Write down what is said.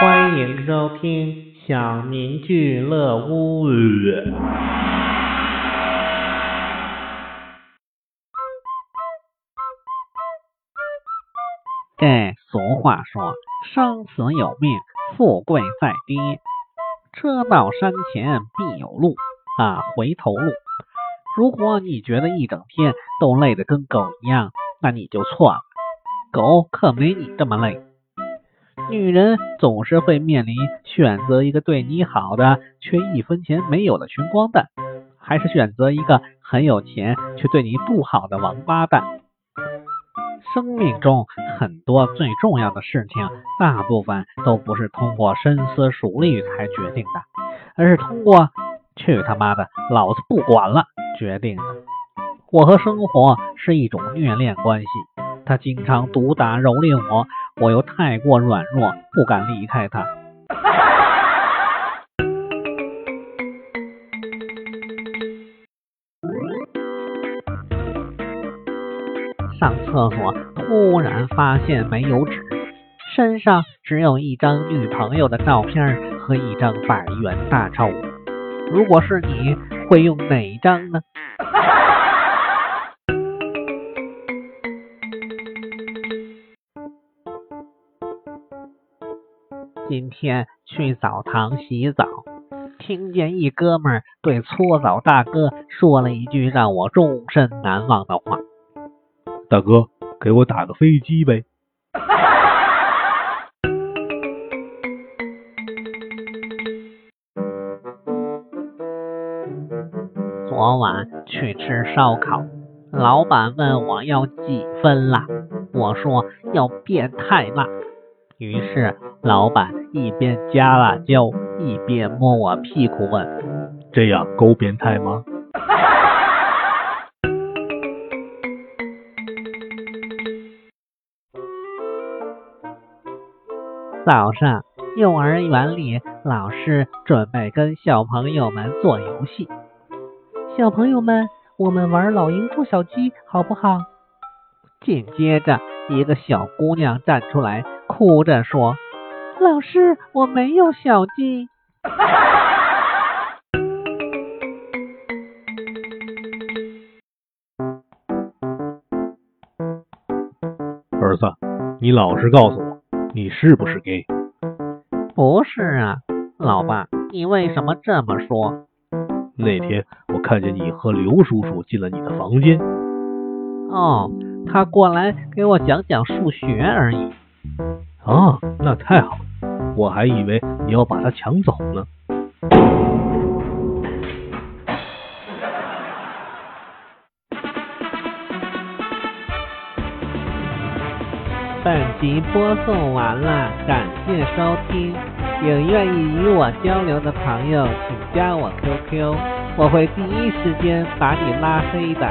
欢迎收听小明俱乐屋。哎俗话说，生死有命，富贵在天。车到山前必有路啊，回头路。如果你觉得一整天都累得跟狗一样，那你就错了。狗可没你这么累。女人总是会面临选择一个对你好的却一分钱没有的穷光蛋，还是选择一个很有钱却对你不好的王八蛋。生命中很多最重要的事情，大部分都不是通过深思熟虑才决定的，而是通过去他妈的，老子不管了决定的。我和生活是一种虐恋关系，他经常毒打蹂躏我，我又太过软弱，不敢离开他。上厕所突然发现没有纸，身上只有一张女朋友的照片和一张百元大钞。如果是你会用哪一张呢？今天去澡堂洗澡，听见一哥们儿对搓澡大哥说了一句让我终身难忘的话。大哥，给我打个飞机呗！昨晚去吃烧烤，老板问我要几分辣，我说要变态辣。于是老板一边加辣椒，一边摸我屁股问：“这样够变态吗？” 早上，幼儿园里老师准备跟小朋友们做游戏。小朋友们，我们玩老鹰捉小鸡好不好？紧接着，一个小姑娘站出来，哭着说：“老师，我没有小鸡。”儿子，你老实告诉我。你是不是 gay？不是啊，老爸，你为什么这么说？那天我看见你和刘叔叔进了你的房间。哦，他过来给我讲讲数学而已。哦，那太好了，我还以为你要把他抢走呢。本集播送完了，感谢收听。有愿意与我交流的朋友，请加我 QQ，我会第一时间把你拉黑的。